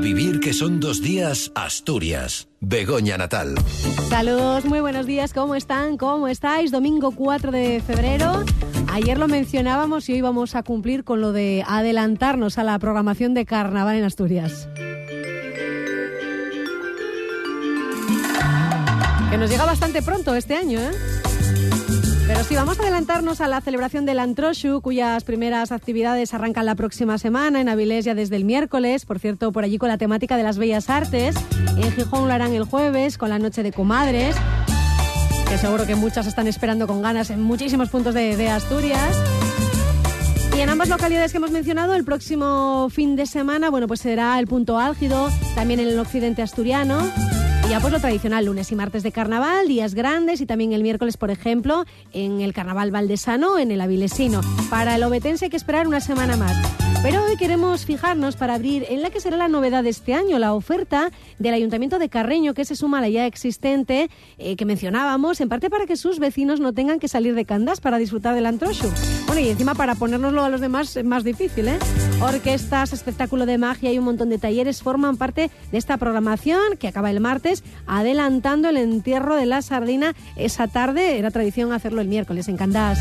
Vivir que son dos días, Asturias. Begoña Natal. Saludos, muy buenos días. ¿Cómo están? ¿Cómo estáis? Domingo 4 de febrero. Ayer lo mencionábamos y hoy vamos a cumplir con lo de adelantarnos a la programación de carnaval en Asturias. Que nos llega bastante pronto este año, ¿eh? Pero sí, vamos a adelantarnos a la celebración del Antroshu, cuyas primeras actividades arrancan la próxima semana en Avilés ya desde el miércoles. Por cierto, por allí con la temática de las bellas artes. En Gijón lo harán el jueves con la noche de comadres, que seguro que muchas están esperando con ganas en muchísimos puntos de, Asturias. Y en ambas localidades que hemos mencionado, el próximo fin de semana, bueno, pues será el punto álgido, también en el occidente asturiano ya pues lo tradicional, lunes y martes de carnaval, días grandes y también el miércoles, por ejemplo, en el carnaval valdesano, en el avilesino. Para el obetense hay que esperar una semana más. Pero hoy queremos fijarnos para abrir en la que será la novedad de este año, la oferta del Ayuntamiento de Carreño, que se suma a la ya existente eh, que mencionábamos, en parte para que sus vecinos no tengan que salir de Candas para disfrutar del antroshu. Bueno, y encima para ponérnoslo a los demás es más difícil, ¿eh? Orquestas, espectáculo de magia y un montón de talleres forman parte de esta programación que acaba el martes, adelantando el entierro de la sardina esa tarde. Era tradición hacerlo el miércoles en Candás.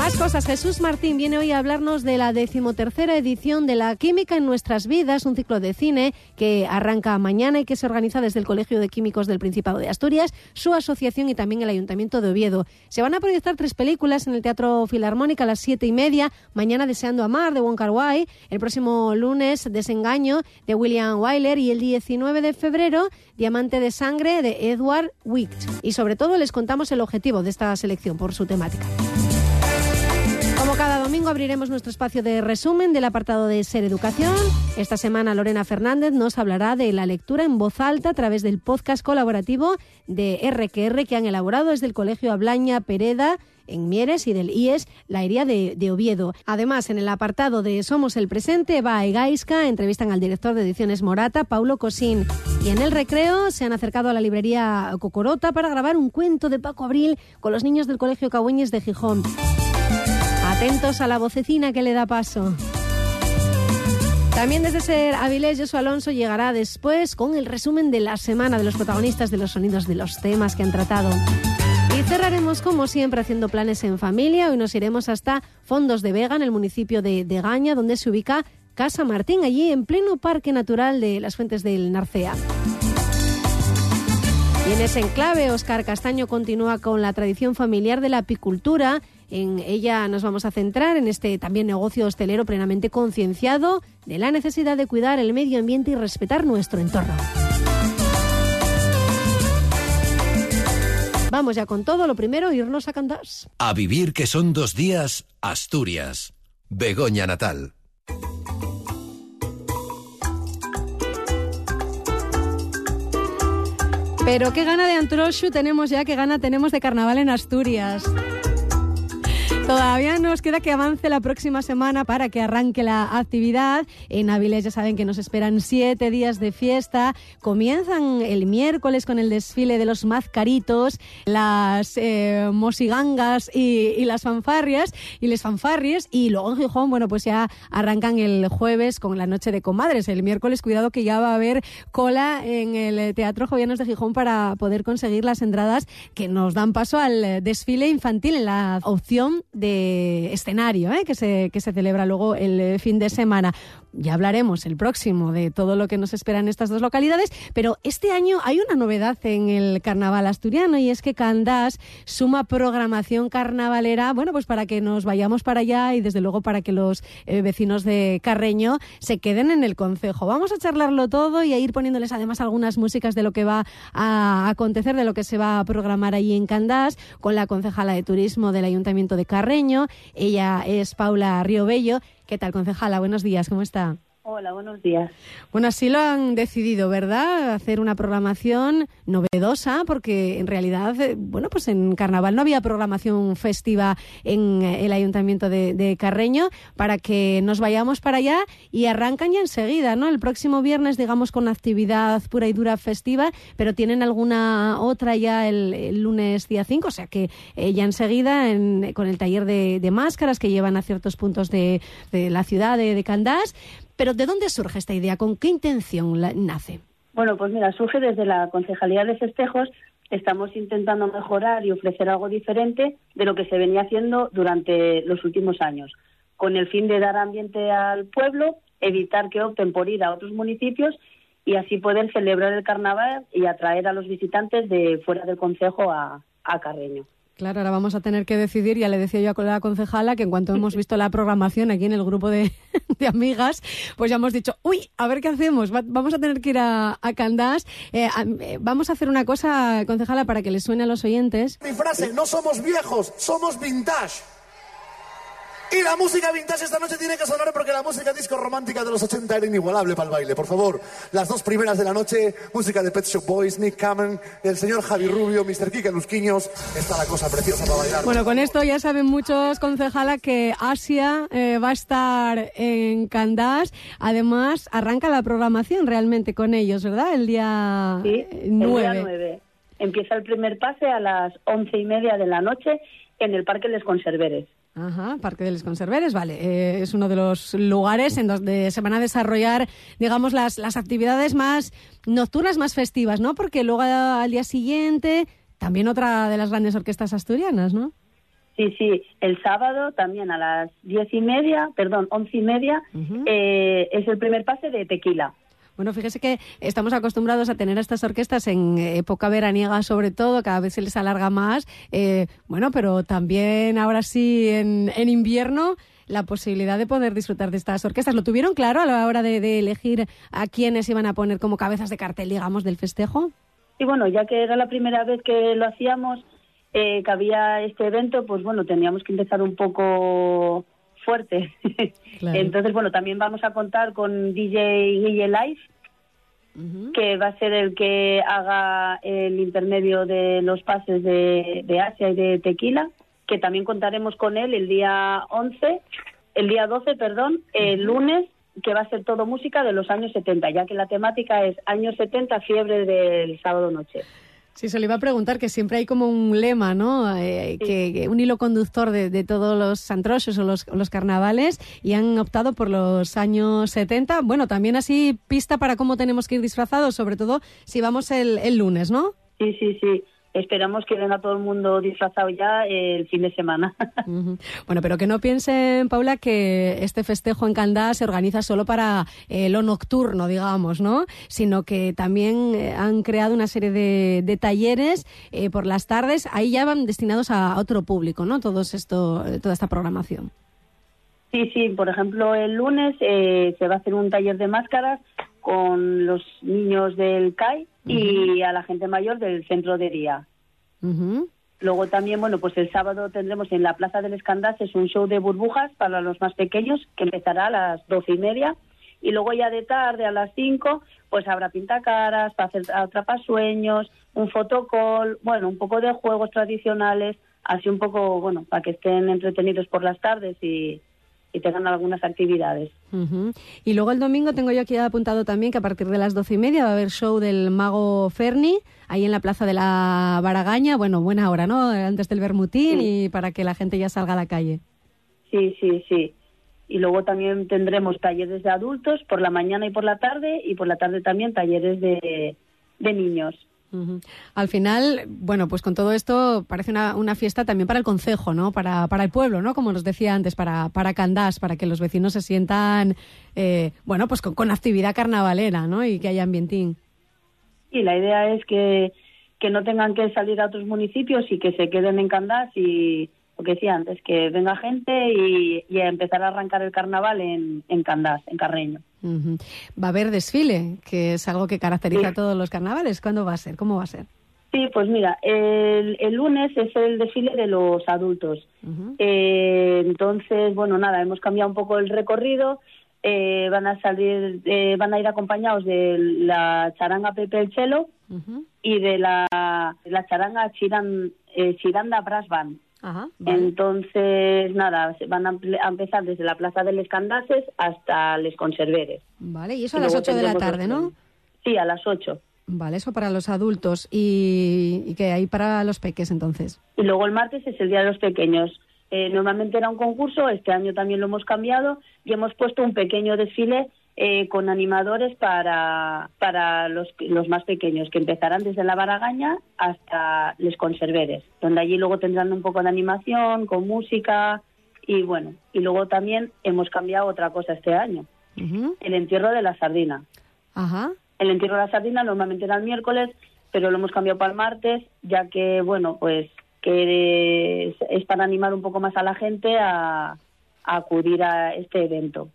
Más cosas. Jesús Martín viene hoy a hablarnos de la decimotercera edición de La Química en Nuestras Vidas, un ciclo de cine que arranca mañana y que se organiza desde el Colegio de Químicos del Principado de Asturias, su asociación y también el Ayuntamiento de Oviedo. Se van a proyectar tres películas en el Teatro Filarmónica a las siete y media. Mañana Deseando Amar de Wong Kar Wai. El próximo lunes Desengaño de William Wyler y el 19 de febrero Diamante de Sangre de Edward Wicht. Y sobre todo les contamos el objetivo de esta selección por su temática. Abriremos nuestro espacio de resumen del apartado de Ser Educación. Esta semana Lorena Fernández nos hablará de la lectura en voz alta a través del podcast colaborativo de RQR que han elaborado desde el Colegio Ablaña Pereda en Mieres y del IES La Hería de, Oviedo. Además, en el apartado de Somos el Presente, va a Egaiska, entrevistan al director de ediciones Morata, Paulo Cosín. Y en el recreo se han acercado a la librería Cocorota para grabar un cuento de Paco Abril con los niños del Colegio Cagüeñes de Gijón. Atentos a la vocecina que le da paso. También desde ser Avilés, Josu Alonso llegará después con el resumen de la semana de los protagonistas de los sonidos de los temas que han tratado. Y cerraremos, como siempre, haciendo planes en familia. Hoy nos iremos hasta Fondos de Vega, en el municipio de, de Gaña, donde se ubica Casa Martín, allí en pleno Parque Natural de las Fuentes del Narcea. Y en ese enclave, Oscar Castaño continúa con la tradición familiar de la apicultura en ella nos vamos a centrar en este también negocio hostelero plenamente concienciado de la necesidad de cuidar el medio ambiente y respetar nuestro entorno. Vamos ya con todo. Lo primero, irnos a Candás. A vivir que son dos días, Asturias. Begoña Natal. Pero qué gana de Antroshu tenemos ya, qué gana tenemos de carnaval en Asturias. Todavía nos queda que avance la próxima semana para que arranque la actividad. En Avilés ya saben que nos esperan siete días de fiesta. Comienzan el miércoles con el desfile de los mazcaritos, las eh, mosigangas y, las fanfarrias y les fanfarries. Y luego en Gijón, bueno, pues ya arrancan el jueves con la noche de comadres. El miércoles, cuidado que ya va a haber cola en el Teatro Jovianos de Gijón para poder conseguir las entradas que nos dan paso al desfile infantil en la opción escenario ¿eh? que, se, que se celebra luego el fin de semana. Ya hablaremos el próximo de todo lo que nos espera en estas dos localidades, pero este año hay una novedad en el carnaval asturiano y es que Candás suma programación carnavalera, bueno, pues para que nos vayamos para allá y desde luego para que los eh, vecinos de Carreño se queden en el concejo. Vamos a charlarlo todo y a ir poniéndoles además algunas músicas de lo que va a acontecer, de lo que se va a programar allí en Candás con la concejala de turismo del Ayuntamiento de Carreño. Ella es Paula Riobello. ¿Qué tal, concejala? Buenos días, ¿cómo está? Hola, buenos días. Bueno, así lo han decidido, ¿verdad? Hacer una programación novedosa, porque en realidad, eh, bueno, pues en Carnaval no había programación festiva en el Ayuntamiento de, Carreño, para que nos vayamos para allá y arrancan ya enseguida, ¿no? El próximo viernes, digamos, con actividad pura y dura festiva, pero tienen alguna otra ya el, lunes día 5, o sea que eh, ya enseguida en, con el taller de, máscaras que llevan a ciertos puntos de, la ciudad de Candás. Pero ¿de dónde surge esta idea? ¿Con qué intención nace? Bueno, pues mira, surge desde la Concejalía de Festejos. Estamos intentando mejorar y ofrecer algo diferente de lo que se venía haciendo durante los últimos años, con el fin de dar ambiente al pueblo, evitar que opten por ir a otros municipios y así poder celebrar el carnaval y atraer a los visitantes de fuera del concejo a, a Carreño. Claro, ahora vamos a tener que decidir, ya le decía yo a la concejala, que en cuanto hemos visto la programación aquí en el grupo de, amigas, pues ya hemos dicho, uy, a ver qué hacemos, vamos a tener que ir a, a Candás. Eh, eh, vamos a hacer una cosa, concejala, para que les suene a los oyentes. Mi frase, no somos viejos, somos vintage. Y la música vintage esta noche tiene que sonar porque la música disco romántica de los 80 era inigualable para el baile. Por favor, las dos primeras de la noche, música de Pet Shop Boys, Nick Cameron, el señor Javi Rubio, Mr. Kike Lusquiños. Está la cosa preciosa para bailar. Bueno, con esto ya saben muchos, concejala, que Asia eh, va a estar en Candás. Además, arranca la programación realmente con ellos, ¿verdad? El día sí, 9. El día 9. Empieza el primer pase a las once y media de la noche en el Parque Les Conserveres. Ajá, Parque de los Conserveres, vale. Eh, es uno de los lugares en donde se van a desarrollar, digamos, las, las actividades más nocturnas, más festivas, ¿no? Porque luego al día siguiente, también otra de las grandes orquestas asturianas, ¿no? Sí, sí. El sábado también a las diez y media, perdón, once y media, eh, es el primer pase de tequila. Bueno, fíjese que estamos acostumbrados a tener estas orquestas en época veraniega, sobre todo, cada vez se les alarga más. Eh, bueno, pero también ahora sí en, invierno la posibilidad de poder disfrutar de estas orquestas. ¿Lo tuvieron claro a la hora de, elegir a quiénes iban a poner como cabezas de cartel, digamos, del festejo? Y bueno, ya que era la primera vez que lo hacíamos, eh, que había este evento, pues bueno, teníamos que empezar un poco fuerte. Entonces, bueno, también vamos a contar con DJ Guille Live, que va a ser el que haga el intermedio de los pases de, de, Asia y de Tequila, que también contaremos con él el día 11, el día 12, perdón, el lunes, que va a ser todo música de los años 70, ya que la temática es años 70, fiebre del sábado noche. Sí, se le iba a preguntar que siempre hay como un lema, ¿no? Eh, que, un hilo conductor de, todos los santrochos o los, los, carnavales y han optado por los años 70. Bueno, también así pista para cómo tenemos que ir disfrazados, sobre todo si vamos el, el lunes, ¿no? Sí, sí, sí esperamos que venga todo el mundo disfrazado ya el fin de semana. Bueno, pero que no piensen, Paula, que este festejo en Candá se organiza solo para eh, lo nocturno, digamos, ¿no? Sino que también eh, han creado una serie de, talleres eh, por las tardes. Ahí ya van destinados a otro público, ¿no? Todo esto, toda esta programación. Sí, sí. Por ejemplo, el lunes se va a hacer un taller de máscaras con los niños del CAI y a la gente mayor del centro de día. Luego también, bueno, pues el sábado tendremos en la Plaza del es un show de burbujas para los más pequeños que empezará a las doce y media. Y luego ya de tarde a las cinco, pues habrá pintacaras para hacer atrapasueños, un fotocall, bueno, un poco de juegos tradicionales, así un poco, bueno, para que estén entretenidos por las tardes y, y tengan algunas actividades. Y luego el domingo tengo yo aquí apuntado también que a partir de las doce y media va a haber show del mago Ferni, ahí en la plaza de la Baragaña, bueno, buena hora, ¿no? Antes del Bermutín y para que la gente ya salga a la calle. Sí, sí, sí. Y luego también tendremos talleres de adultos por la mañana y por la tarde y por la tarde también talleres de, de niños. Al final, bueno, pues con todo esto parece una, una fiesta también para el concejo, ¿no? Para, para, el pueblo, ¿no? Como nos decía antes, para, para Candás, para que los vecinos se sientan, eh, bueno, pues con, actividad carnavalera, ¿no? Y que haya ambientín. Y la idea es que, que no tengan que salir a otros municipios y que se queden en Candás y, lo que decía antes, que venga gente y, y empezar a arrancar el carnaval en, en Candás, en Carreño. Va a haber desfile, que es algo que caracteriza a todos los carnavales. ¿Cuándo va a ser? ¿Cómo va a ser? Sí, pues mira, el, lunes es el desfile de los adultos. Eh, entonces, bueno, nada, hemos cambiado un poco el recorrido. Eh, van a salir, eh, van a ir acompañados de la charanga Pepe el Chelo y de la, la charanga Chiran, Chiranda Brass Band. Entonces, nada, van a, empezar desde la Plaza de Les Candases hasta Les Conserveres. Vale, y eso a las 8 de la tarde, ¿no? Sí, a las 8. Vale, eso para los adultos. ¿Y, y qué hay para los peques entonces? Y luego el martes es el Día de los Pequeños. Eh, normalmente era un concurso, este año también lo hemos cambiado y hemos puesto un pequeño desfile eh, con animadores para, para los, los más pequeños, que empezarán desde la baragaña hasta les conserveres, donde allí luego tendrán un poco de animación, con música y bueno, y luego también hemos cambiado otra cosa este año, el entierro de la sardina. Ajá. El entierro de la sardina normalmente era el miércoles, pero lo hemos cambiado para el martes, ya que, bueno, pues que es, para animar un poco más a la gente a, a acudir a este evento.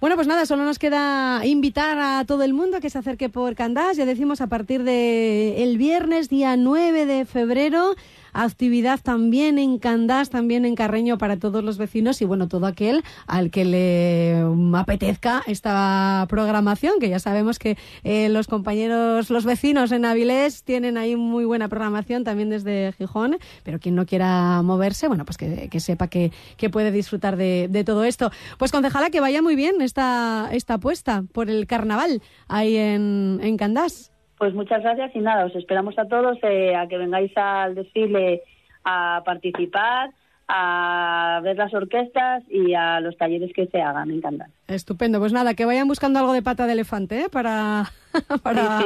Bueno, pues nada, solo nos queda invitar a todo el mundo que se acerque por Candás. Ya decimos a partir de el viernes, día 9 de febrero, actividad también en Candás, también en Carreño para todos los vecinos y bueno, todo aquel al que le apetezca esta programación, que ya sabemos que eh, los compañeros, los vecinos en Avilés tienen ahí muy buena programación también desde Gijón, pero quien no quiera moverse, bueno, pues que, sepa que, puede disfrutar de, todo esto. Pues concejala, que vaya muy bien esta, esta apuesta por el carnaval ahí en, en Candás. Pues muchas gracias y nada, os esperamos a todos eh, a que vengáis al desfile a participar, a ver las orquestas y a los talleres que se hagan, me encantan. Estupendo, pues nada, que vayan buscando algo de pata de elefante ¿eh? para, para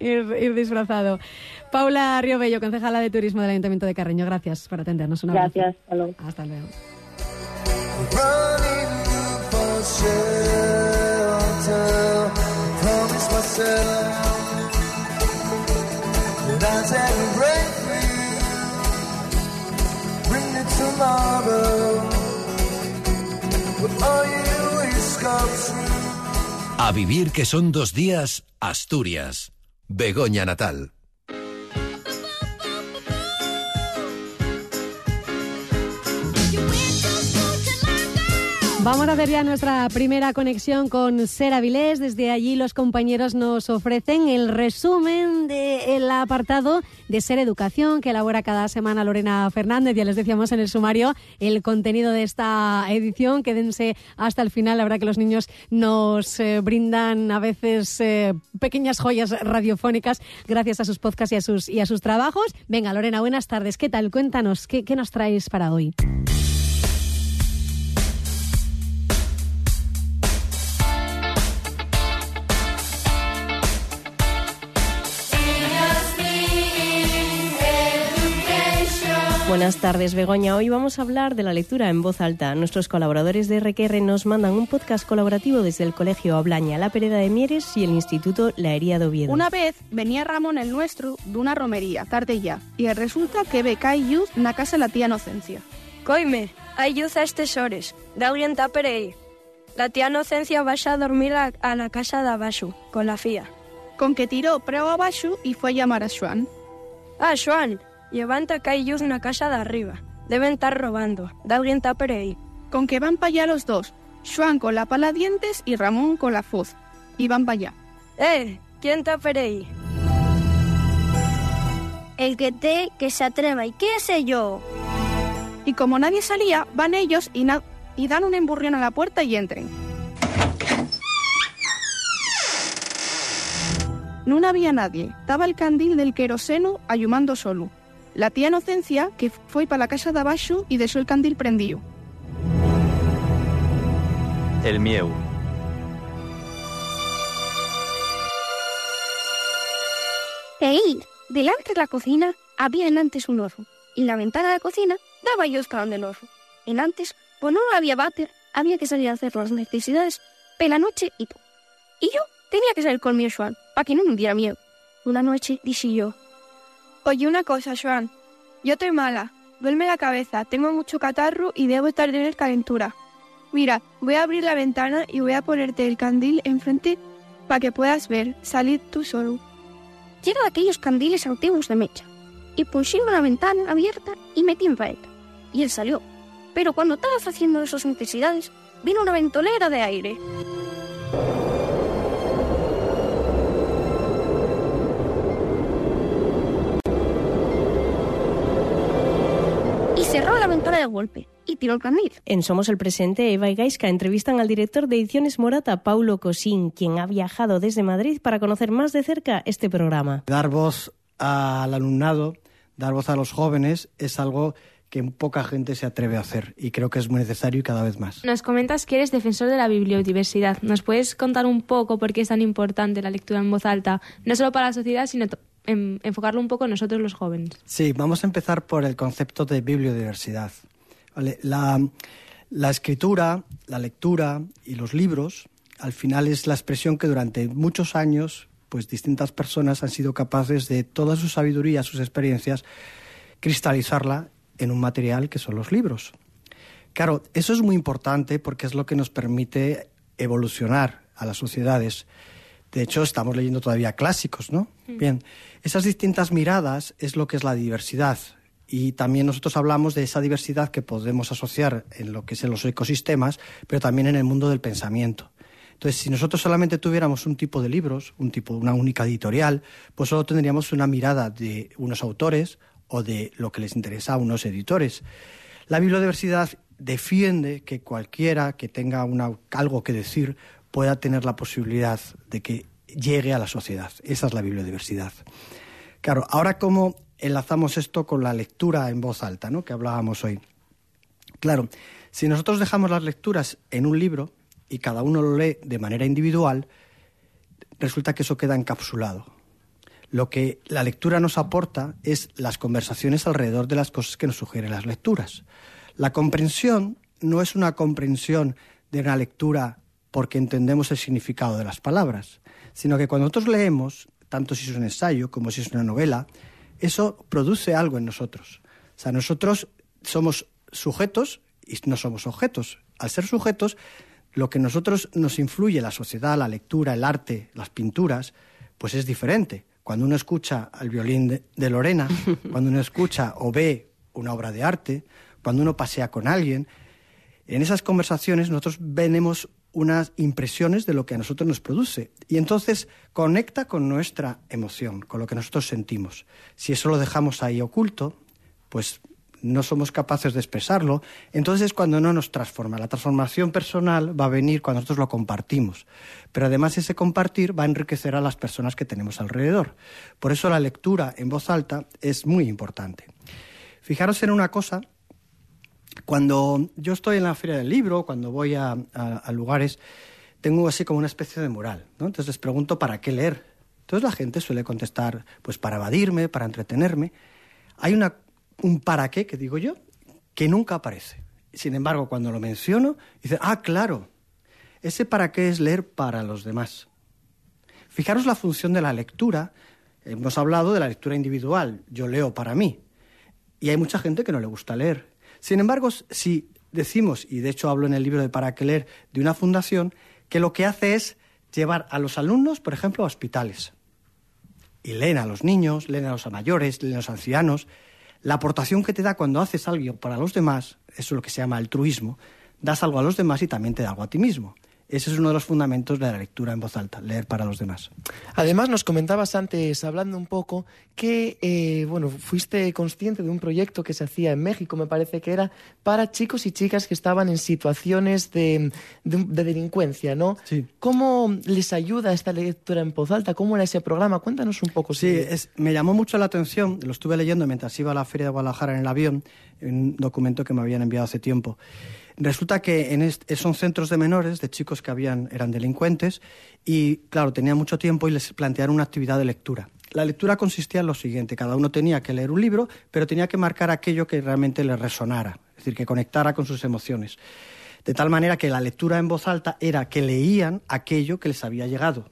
Ir, disfrazado. Paula Río Bello, concejala de Turismo del Ayuntamiento de Carreño, gracias por atendernos. Un gracias, hasta luego. Hasta luego. A vivir que son dos días, Asturias. Begoña Natal. Vamos a ver ya nuestra primera conexión con Ser Avilés. Desde allí los compañeros nos ofrecen el resumen del apartado de Ser Educación que elabora cada semana Lorena Fernández. Ya les decíamos en el sumario el contenido de esta edición. Quédense hasta el final. La verdad que los niños nos eh, brindan a veces eh, pequeñas joyas radiofónicas gracias a sus podcasts y a sus, y a sus trabajos. Venga, Lorena, buenas tardes. ¿Qué tal? Cuéntanos, ¿qué, qué nos traes para hoy? Buenas tardes, Begoña. Hoy vamos a hablar de la lectura en voz alta. Nuestros colaboradores de RQR nos mandan un podcast colaborativo desde el Colegio Ablaña, La Pereda de Mieres y el Instituto La Hería de Oviedo. Una vez venía Ramón el nuestro de una romería, tarde ya, y resulta que ve que hay luz la casa de la tía Inocencia. Coime, hay luz a estes hores. Da alguien ahí. La tía Inocencia va a dormir a, la casa de abajo, con la fía. Con que tiró preo abajo y fue a llamar a Juan. Ah, Juan, Levanta que hay una casa de arriba. Deben estar robando. Da alguien tapere ahí. Con que van para allá los dos. Juan con la pala dientes y Ramón con la fuz. Y van para allá. ¡Eh! ¿Quién tapere ahí? El que te que se atreva. ¿Y qué sé yo? Y como nadie salía, van ellos y, y dan un emburrión a la puerta y entren. No había nadie. Estaba el candil del queroseno ayumando solo. La tía Inocencia que fue para la casa de abajo y dejó el candil prendido. El mieu. ¡Ey! Delante de la cocina había en antes un oso, y la ventana de la cocina daba yo escalón del oso. En antes, pues no había váter, había que salir a hacer las necesidades la noche y todo. Y yo tenía que salir con mi Juan, para que no me diera miedo. Una noche dije yo, Oye una cosa, Joan. Yo estoy mala. Duerme la cabeza, tengo mucho catarro y debo estar en calentura. Mira, voy a abrir la ventana y voy a ponerte el candil enfrente para que puedas ver. Salir tú solo. Llega de aquellos candiles antiguos de mecha. Y pusieron la ventana abierta y metí en faeta. Y él salió. Pero cuando estaba haciendo sus necesidades, vino una ventolera de aire. Cerró la ventana de golpe y tiró el candil. En Somos el Presente, Eva y Gaisca entrevistan al director de Ediciones Morata, Paulo Cosín, quien ha viajado desde Madrid para conocer más de cerca este programa. Dar voz al alumnado, dar voz a los jóvenes es algo que poca gente se atreve a hacer y creo que es muy necesario y cada vez más. Nos comentas que eres defensor de la bibliodiversidad. ¿Nos puedes contar un poco por qué es tan importante la lectura en voz alta, no solo para la sociedad, sino enfocarlo un poco en nosotros los jóvenes? Sí, vamos a empezar por el concepto de bibliodiversidad. La, la escritura, la lectura y los libros, al final es la expresión que durante muchos años pues distintas personas han sido capaces de toda su sabiduría, sus experiencias, cristalizarla en un material que son los libros. Claro, eso es muy importante porque es lo que nos permite evolucionar a las sociedades. De hecho, estamos leyendo todavía clásicos, ¿no? Mm. Bien, esas distintas miradas es lo que es la diversidad. Y también nosotros hablamos de esa diversidad que podemos asociar en lo que es en los ecosistemas, pero también en el mundo del pensamiento. Entonces, si nosotros solamente tuviéramos un tipo de libros, un tipo, una única editorial, pues solo tendríamos una mirada de unos autores o de lo que les interesa a unos editores. La bibliodiversidad defiende que cualquiera que tenga algo que decir pueda tener la posibilidad de que llegue a la sociedad. Esa es la bibliodiversidad. Claro, ahora cómo enlazamos esto con la lectura en voz alta, ¿no? que hablábamos hoy. Claro, si nosotros dejamos las lecturas en un libro y cada uno lo lee de manera individual, resulta que eso queda encapsulado lo que la lectura nos aporta es las conversaciones alrededor de las cosas que nos sugieren las lecturas. La comprensión no es una comprensión de una lectura porque entendemos el significado de las palabras, sino que cuando nosotros leemos, tanto si es un ensayo como si es una novela, eso produce algo en nosotros. O sea, nosotros somos sujetos y no somos objetos. Al ser sujetos, lo que nosotros nos influye la sociedad, la lectura, el arte, las pinturas, pues es diferente. Cuando uno escucha al violín de, Lorena, cuando uno escucha o ve una obra de arte, cuando uno pasea con alguien, en esas conversaciones nosotros venemos unas impresiones de lo que a nosotros nos produce y entonces conecta con nuestra emoción, con lo que nosotros sentimos. Si eso lo dejamos ahí oculto, pues no somos capaces de expresarlo, entonces es cuando no nos transforma. La transformación personal va a venir cuando nosotros lo compartimos. Pero además ese compartir va a enriquecer a las personas que tenemos alrededor. Por eso la lectura en voz alta es muy importante. Fijaros en una cosa, cuando yo estoy en la feria del libro, cuando voy a, lugares, tengo así como una especie de moral. Entonces les pregunto para qué leer. Entonces la gente suele contestar, pues para evadirme, para entretenerme. Hay una un para qué, que digo yo, que nunca aparece. Sin embargo, cuando lo menciono, dice, ah, claro, ese para qué es leer para los demás. Fijaros la función de la lectura. Hemos hablado de la lectura individual, yo leo para mí. Y hay mucha gente que no le gusta leer. Sin embargo, si decimos, y de hecho hablo en el libro de Para qué leer, de una fundación, que lo que hace es llevar a los alumnos, por ejemplo, a hospitales. Y leen a los niños, leen a los mayores, leen a los ancianos, la aportación que te da cuando haces algo para los demás, eso es lo que se llama altruismo, das algo a los demás y también te da algo a ti mismo. Ese es uno de los fundamentos de la lectura en voz alta, leer para los demás. Además, nos comentabas antes, hablando un poco, que eh, bueno, fuiste consciente de un proyecto que se hacía en México, me parece que era, para chicos y chicas que estaban en situaciones de, delincuencia, ¿no? Sí. ¿Cómo les ayuda esta lectura en voz alta? ¿Cómo era ese programa? Cuéntanos un poco. Sí, es, me llamó mucho la atención, lo estuve leyendo mientras iba a la Feria de Guadalajara en el avión, en un documento que me habían enviado hace tiempo. Resulta que en son centros de menores, de chicos que habían, eran delincuentes, y claro, tenían mucho tiempo y les plantearon una actividad de lectura. La lectura consistía en lo siguiente, cada uno tenía que leer un libro, pero tenía que marcar aquello que realmente le resonara, es decir, que conectara con sus emociones. De tal manera que la lectura en voz alta era que leían aquello que les había llegado.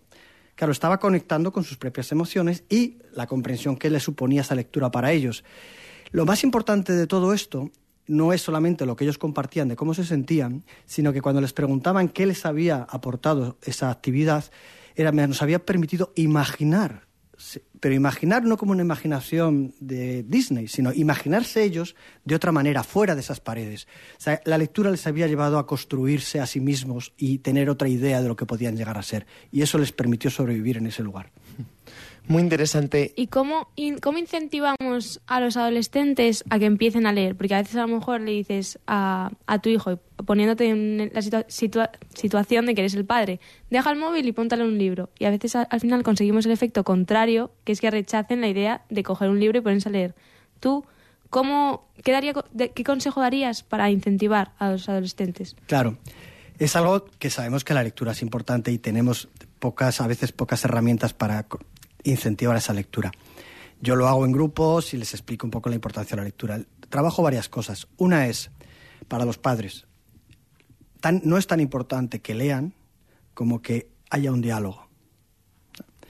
Claro, estaba conectando con sus propias emociones y la comprensión que le suponía esa lectura para ellos. Lo más importante de todo esto no es solamente lo que ellos compartían de cómo se sentían, sino que cuando les preguntaban qué les había aportado esa actividad, era, nos había permitido imaginar, pero imaginar no como una imaginación de Disney, sino imaginarse ellos de otra manera, fuera de esas paredes. la lectura les había llevado a construirse a sí mismos y tener otra idea de lo que podían llegar a ser, y eso les permitió sobrevivir en ese lugar. Muy interesante. ¿Y cómo, cómo incentivamos a los adolescentes a que empiecen a leer? Porque a veces a lo mejor le dices a, a tu hijo, poniéndote en la situación de que eres el padre, deja el móvil y póntale un libro. Y a veces al final conseguimos el efecto contrario, que es que rechacen la idea de coger un libro y ponerse a leer. Tú, ¿cómo, qué, daría, ¿qué consejo darías para incentivar a los adolescentes? Claro, es algo que sabemos que la lectura es importante y tenemos pocas, a veces pocas herramientas para incentivar esa lectura. Yo lo hago en grupos y les explico un poco la importancia de la lectura. Trabajo varias cosas. Una es, para los padres, no es tan importante que lean como que haya un diálogo.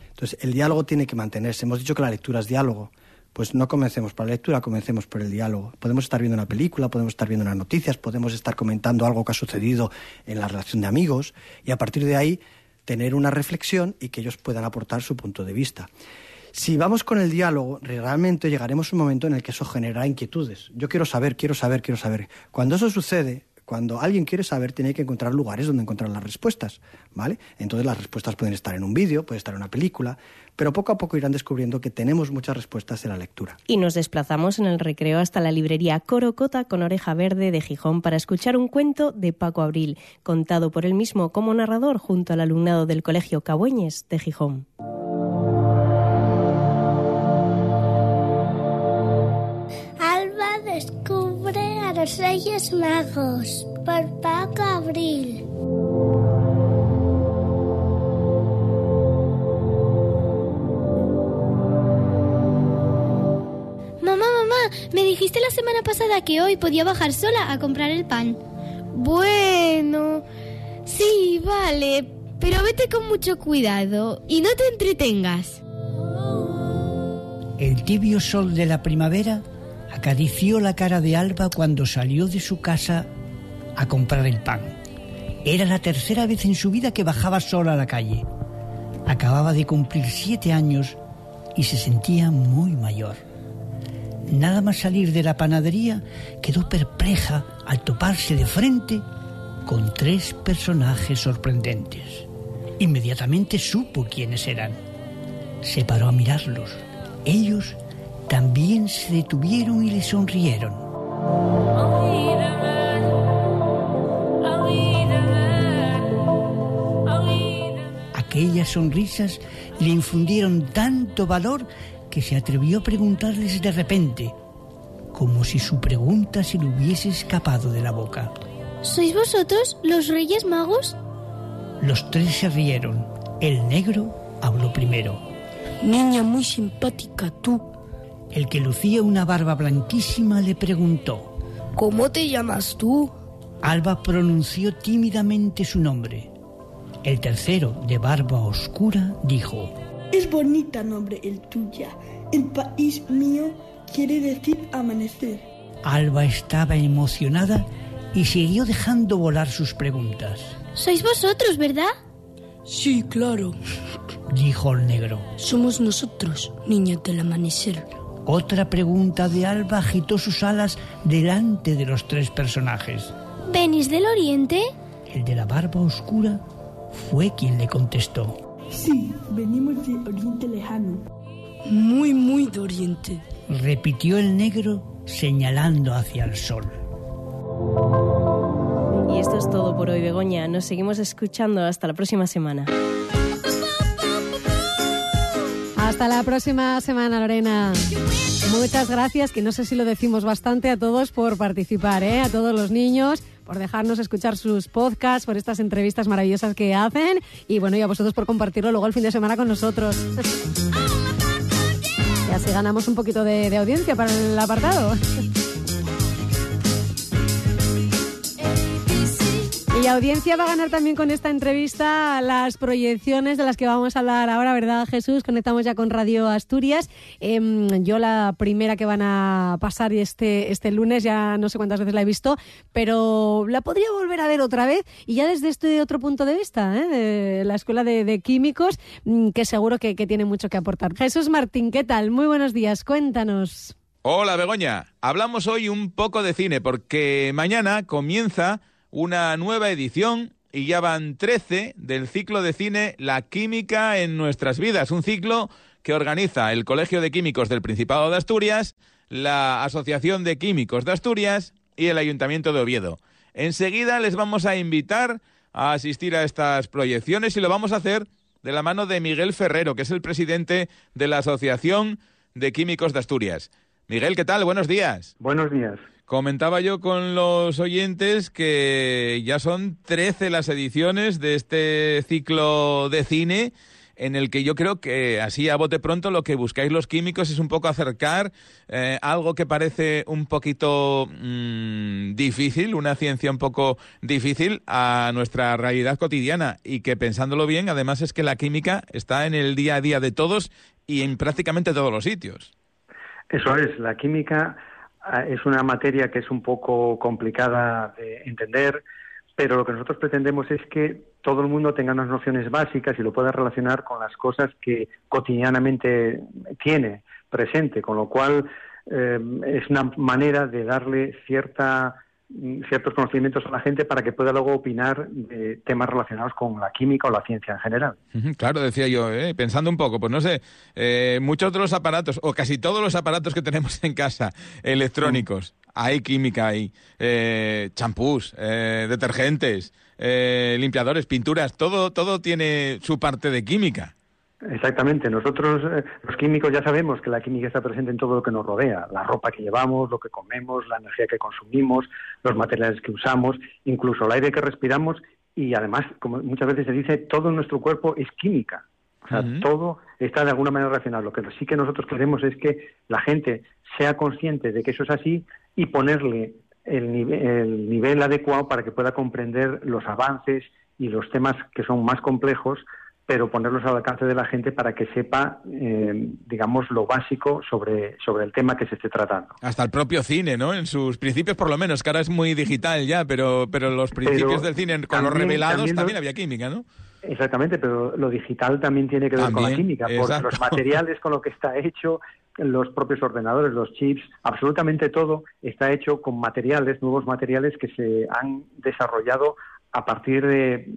Entonces, el diálogo tiene que mantenerse. Hemos dicho que la lectura es diálogo. Pues no comencemos por la lectura, comencemos por el diálogo. Podemos estar viendo una película, podemos estar viendo unas noticias, podemos estar comentando algo que ha sucedido en la relación de amigos y a partir de ahí tener una reflexión y que ellos puedan aportar su punto de vista. Si vamos con el diálogo, realmente llegaremos a un momento en el que eso generará inquietudes. Yo quiero saber, quiero saber, quiero saber. Cuando eso sucede, cuando alguien quiere saber, tiene que encontrar lugares donde encontrar las respuestas, ¿vale? Entonces las respuestas pueden estar en un vídeo, puede estar en una película, pero poco a poco irán descubriendo que tenemos muchas respuestas en la lectura. Y nos desplazamos en el recreo hasta la librería Corocota con Oreja Verde de Gijón para escuchar un cuento de Paco Abril, contado por él mismo como narrador junto al alumnado del Colegio Cabueñes de Gijón. descubre a los Reyes Magos por Paco Abril. Mamá, mamá, me dijiste la semana pasada que hoy podía bajar sola a comprar el pan. Bueno, sí, vale, pero vete con mucho cuidado y no te entretengas. El tibio sol de la primavera acarició la cara de Alba cuando salió de su casa a comprar el pan. Era la tercera vez en su vida que bajaba sola a la calle. Acababa de cumplir siete años y se sentía muy mayor. Nada más salir de la panadería, quedó perpleja al toparse de frente con tres personajes sorprendentes. Inmediatamente supo quiénes eran. Se paró a mirarlos. Ellos también se detuvieron y le sonrieron. Aquellas sonrisas le infundieron tanto valor que se atrevió a preguntarles de repente, como si su pregunta se le hubiese escapado de la boca. ¿Sois vosotros los Reyes Magos? Los tres se rieron. El negro habló primero. Niña muy simpática tú. El que lucía una barba blanquísima le preguntó. ¿Cómo te llamas tú? Alba pronunció tímidamente su nombre. El tercero, de barba oscura, dijo. Es bonita nombre el tuya. El país mío quiere decir amanecer. Alba estaba emocionada y siguió dejando volar sus preguntas. Sois vosotros, ¿verdad? Sí, claro, dijo el negro. Somos nosotros, niñas del amanecer. Otra pregunta de Alba agitó sus alas delante de los tres personajes. ¿Venís del oriente? El de la barba oscura fue quien le contestó. Sí, venimos de Oriente Lejano. Muy, muy de Oriente. Repitió el negro señalando hacia el sol. Y esto es todo por hoy, Begoña. Nos seguimos escuchando hasta la próxima semana. Hasta la próxima semana, Lorena. Muchas gracias, que no sé si lo decimos bastante a todos por participar, ¿eh? a todos los niños, por dejarnos escuchar sus podcasts, por estas entrevistas maravillosas que hacen y bueno, y a vosotros por compartirlo luego el fin de semana con nosotros. y así ganamos un poquito de, de audiencia para el apartado. Y audiencia va a ganar también con esta entrevista las proyecciones de las que vamos a hablar ahora, ¿verdad, Jesús? Conectamos ya con Radio Asturias. Em, yo la primera que van a pasar este, este lunes, ya no sé cuántas veces la he visto, pero la podría volver a ver otra vez y ya desde este otro punto de vista, ¿eh? de la Escuela de, Químicos, mm, que seguro que, que tiene mucho que aportar. Jesús Martín, ¿qué tal? Muy buenos días, cuéntanos. Hola Begoña, hablamos hoy un poco de cine porque mañana comienza una nueva edición y ya van 13 del ciclo de cine La Química en nuestras vidas, un ciclo que organiza el Colegio de Químicos del Principado de Asturias, la Asociación de Químicos de Asturias y el Ayuntamiento de Oviedo. Enseguida les vamos a invitar a asistir a estas proyecciones y lo vamos a hacer de la mano de Miguel Ferrero, que es el presidente de la Asociación de Químicos de Asturias. Miguel, ¿qué tal? Buenos días. Buenos días. Comentaba yo con los oyentes que ya son 13 las ediciones de este ciclo de cine en el que yo creo que así a bote pronto lo que buscáis los químicos es un poco acercar eh, algo que parece un poquito mm, difícil, una ciencia un poco difícil a nuestra realidad cotidiana y que pensándolo bien, además es que la química está en el día a día de todos y en prácticamente todos los sitios. Eso es, la química es una materia que es un poco complicada de entender, pero lo que nosotros pretendemos es que todo el mundo tenga unas nociones básicas y lo pueda relacionar con las cosas que cotidianamente tiene presente, con lo cual eh, es una manera de darle cierta ciertos conocimientos a la gente para que pueda luego opinar de temas relacionados con la química o la ciencia en general. Claro, decía yo, ¿eh? pensando un poco, pues no sé, eh, muchos de los aparatos, o casi todos los aparatos que tenemos en casa, electrónicos, hay química ahí, eh, champús, eh, detergentes, eh, limpiadores, pinturas, todo, todo tiene su parte de química. Exactamente. Nosotros, eh, los químicos, ya sabemos que la química está presente en todo lo que nos rodea. La ropa que llevamos, lo que comemos, la energía que consumimos, los materiales que usamos, incluso el aire que respiramos y además, como muchas veces se dice, todo nuestro cuerpo es química. O sea, todo está de alguna manera relacionado. Lo que sí que nosotros queremos es que la gente sea consciente de que eso es así y ponerle el, el nivel adecuado para que pueda comprender los avances y los temas que son más complejos pero ponerlos al alcance de la gente para que sepa, eh, digamos, lo básico sobre, sobre el tema que se esté tratando. Hasta el propio cine, ¿no? En sus principios, por lo menos, que ahora es muy digital ya, pero, pero los principios del cine, con los revelados, también, había química, ¿no? Exactamente, pero lo digital también tiene que ver con la química, porque los materiales con lo que está hecho, los propios ordenadores, los chips, absolutamente todo está hecho con materiales, nuevos materiales que se han desarrollado a partir de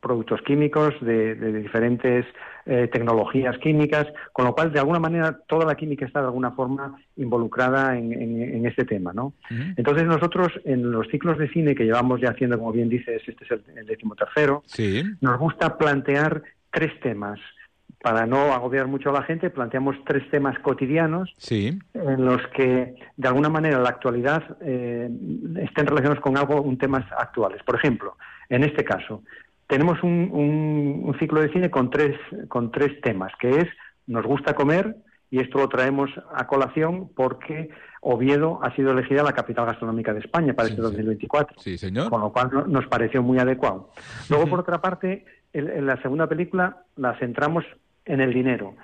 productos químicos, de, diferentes eh, tecnologías químicas, con lo cual, de alguna manera, toda la química está de alguna forma involucrada en, este tema, ¿no? Entonces, nosotros, en los ciclos de cine que llevamos ya haciendo, como bien dices, este es el, decimotercero, nos gusta plantear tres temas. Para no agobiar mucho a la gente, planteamos tres temas cotidianos en los que, de alguna manera, la actualidad eh, estén relacionados con algo, un temas actuales. Por ejemplo, en este caso, tenemos un, ciclo de cine con tres, con tres temas, que es nos gusta comer, y esto lo traemos a colación porque Oviedo ha sido elegida la capital gastronómica de España para este 2024. Sí, señor. Con lo cual nos pareció muy adecuado. Luego, por otra parte, en la segunda película la centramos en el dinero.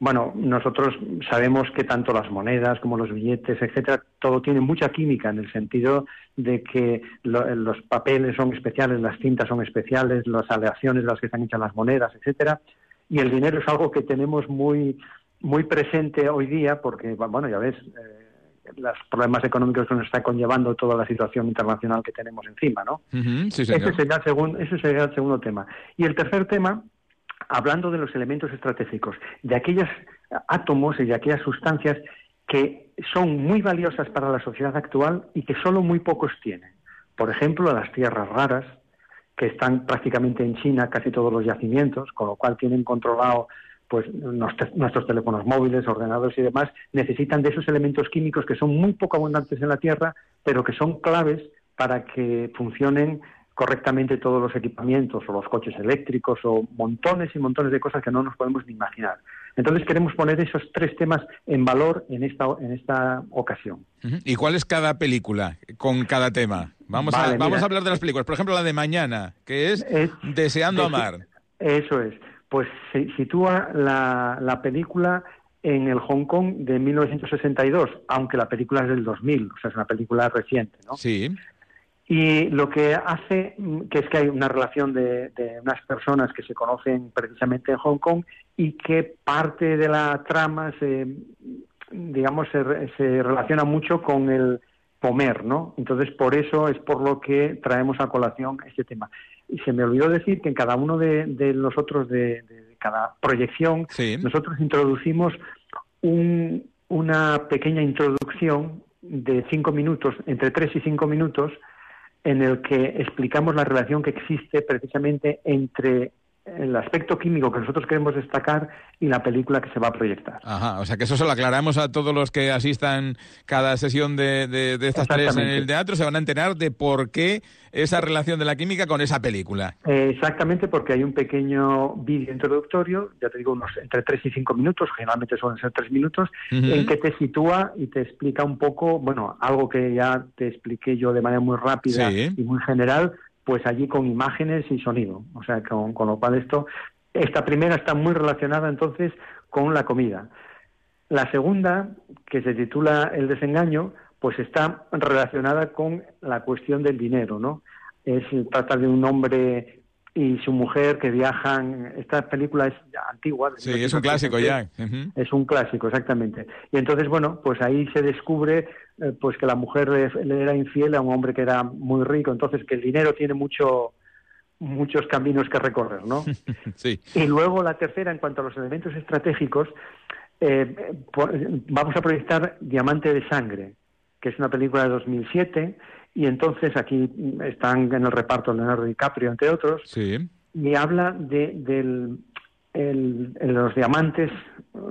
Bueno, nosotros sabemos que tanto las monedas como los billetes, etcétera, todo tiene mucha química en el sentido de que los papeles son especiales, las cintas son especiales, las aleaciones de las que están hechas las monedas, etcétera, y el dinero es algo que tenemos muy muy presente hoy día porque bueno, ya ves, eh, los problemas económicos que nos está conllevando toda la situación internacional que tenemos encima, ¿no? ese, sería el segundo, ese sería el segundo tema. Y el tercer tema hablando de los elementos estratégicos, de aquellos átomos y de aquellas sustancias que son muy valiosas para la sociedad actual y que solo muy pocos tienen. Por ejemplo, las tierras raras, que están prácticamente en China casi todos los yacimientos, con lo cual tienen controlado pues nuestros teléfonos móviles, ordenadores y demás, necesitan de esos elementos químicos que son muy poco abundantes en la Tierra, pero que son claves para que funcionen correctamente todos los equipamientos o los coches eléctricos o montones y montones de cosas que no nos podemos ni imaginar. Entonces queremos poner esos tres temas en valor en esta, en esta ocasión. ¿Y cuál es cada película con cada tema? Vamos, a, vamos a hablar de las películas. Por ejemplo, la de mañana, que es, Deseando Amar. Eso es. Pues se sitúa la, la película en el Hong Kong de 1962, aunque la película es del 2000, o sea, es una película reciente, ¿no? Sí. Y lo que hace, mm, que es que hay una relación de, unas personas que se conocen precisamente en Hong Kong y que parte de la trama se, digamos, se, relaciona mucho con el comer, ¿no? Entonces, por eso es por lo que traemos a colación este tema. Y se me olvidó decir que en cada uno de, nosotros, de, cada proyección, nosotros introducimos una pequeña introducción de cinco minutos, entre tres y cinco minutos, en el que explicamos la relación que existe precisamente entre el aspecto químico que nosotros queremos destacar y la película que se va a proyectar. Ajá, o sea que eso se lo aclaramos a todos los que asistan cada sesión de, de, de estas tres en el teatro, se van a enterar de por qué esa relación de la química con esa película. Eh, exactamente, porque hay un pequeño vídeo introductorio, ya te digo, unos entre tres y cinco minutos, generalmente suelen ser tres minutos, en que te sitúa y te explica un poco, bueno, algo que ya te expliqué yo de manera muy rápida y muy general, pues allí con imágenes y sonido. O sea, con, con lo cual esto, esta primera está muy relacionada entonces con la comida. La segunda, que se titula El desengaño, pues está relacionada con la cuestión del dinero, ¿no? Es trata de un hombre y su mujer que viajan. Esta película es antigua. Sí, es un clásico ya. Es un clásico, exactamente. Y entonces, bueno, pues ahí se descubre eh, pues que la mujer le era infiel a un hombre que era muy rico, entonces que el dinero tiene mucho muchos caminos que recorrer, ¿no? sí. Y luego la tercera, en cuanto a los elementos estratégicos, eh, vamos a proyectar Diamante de Sangre, que es una película de 2007, y entonces aquí están en el reparto Leonardo DiCaprio, entre otros, sí. y habla de, del, los diamantes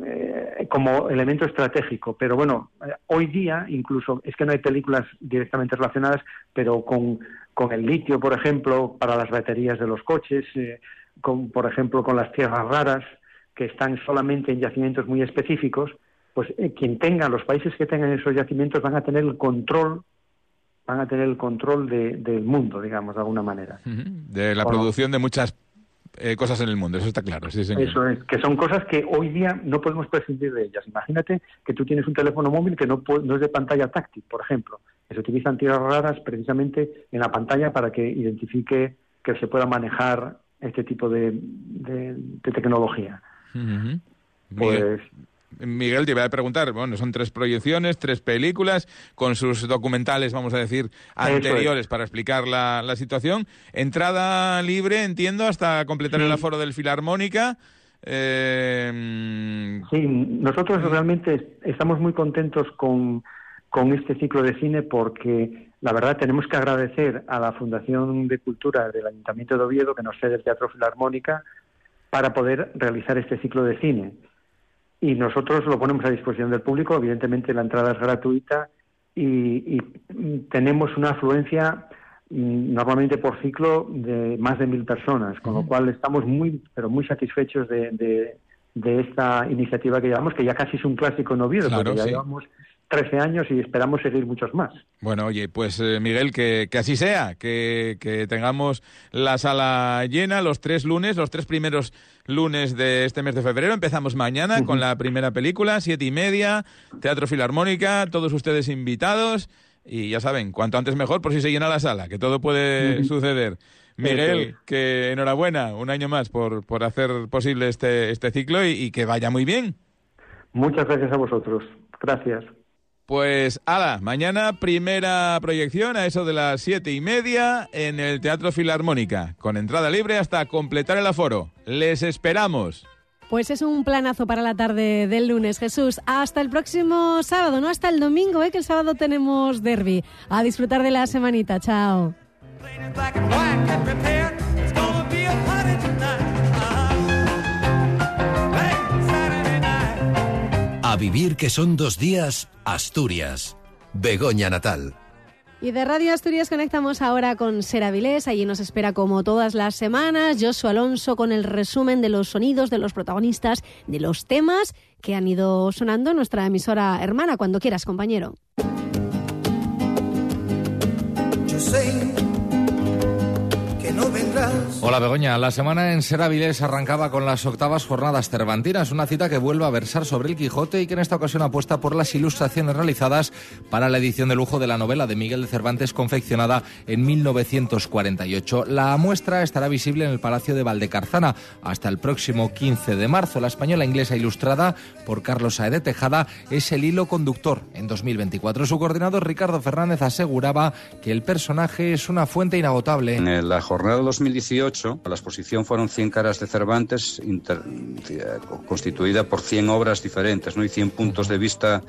eh, como elemento estratégico. Pero bueno, eh, hoy día incluso es que no hay películas directamente relacionadas, pero con, con el litio, por ejemplo, para las baterías de los coches, eh, con, por ejemplo, con las tierras raras, que están solamente en yacimientos muy específicos, pues quien tenga, los países que tengan esos yacimientos van a tener el control van a tener el control de, del mundo, digamos, de alguna manera. De la producción de muchas eh, cosas en el mundo, eso está claro. Sí, Eso es, que son cosas que hoy día no podemos prescindir de ellas. Imagínate que tú tienes un teléfono móvil que no, no es de pantalla táctil, por ejemplo, que se utilizan tiras raras precisamente en la pantalla para que identifique que se pueda manejar este tipo de, de, tecnología. Pues Miguel, te iba a preguntar, bueno, son tres proyecciones, tres películas, con sus documentales, vamos a decir, anteriores para explicar la, la, situación. Entrada libre, entiendo, hasta completar el aforo del Filarmónica. Eh... Sí, nosotros realmente estamos muy contentos con, con este ciclo de cine porque la verdad tenemos que agradecer a la Fundación de Cultura del Ayuntamiento de Oviedo que nos cede el Teatro Filarmónica para poder realizar este ciclo de cine y nosotros lo ponemos a disposición del público. Evidentemente la entrada es gratuita y, tenemos una afluencia mm, normalmente por ciclo de más de mil personas, con lo cual estamos muy, pero muy satisfechos de, de, esta iniciativa que llevamos, que ya casi es un clásico en Oviedo, porque ya llevamos 13 años y esperamos seguir muchos más. Bueno, oye, pues eh, Miguel, que, que, así sea, que, que, tengamos la sala llena los tres lunes, los tres primeros lunes de este mes de febrero. Empezamos mañana con la primera película, siete y media, Teatro Filarmónica, todos ustedes invitados. Y ya saben, cuanto antes mejor por si se llena la sala, que todo puede suceder. Miguel, que enhorabuena, un año más por, por hacer posible este, este ciclo y, y que vaya muy bien. Muchas gracias a vosotros. Gracias. Pues, ala, mañana primera proyección a eso de las siete y media en el Teatro Filarmónica, con entrada libre hasta completar el aforo. Les esperamos. Pues es un planazo para la tarde del lunes, Jesús. Hasta el próximo sábado, no hasta el domingo, ¿eh? que el sábado tenemos derby. A disfrutar de la semanita. Chao. A vivir que son dos días, Asturias. Begoña Natal. Y de Radio Asturias conectamos ahora con Sera Vilés. Allí nos espera como todas las semanas Josué Alonso con el resumen de los sonidos de los protagonistas, de los temas que han ido sonando en nuestra emisora hermana. Cuando quieras, compañero. Yo Hola Begoña, la semana en Seraviles arrancaba con las octavas jornadas cervantinas, una cita que vuelve a versar sobre el Quijote y que en esta ocasión apuesta por las ilustraciones realizadas para la edición de lujo de la novela de Miguel de Cervantes confeccionada en 1948. La muestra estará visible en el Palacio de Valdecarzana hasta el próximo 15 de marzo. La española inglesa ilustrada por Carlos Saede Tejada es el hilo conductor en 2024. Su coordinador Ricardo Fernández aseguraba que el personaje es una fuente inagotable. En la jornada 2024 2018 la exposición fueron 100 caras de Cervantes inter- eh, constituida por 100 obras diferentes ¿no? y 100 puntos de vista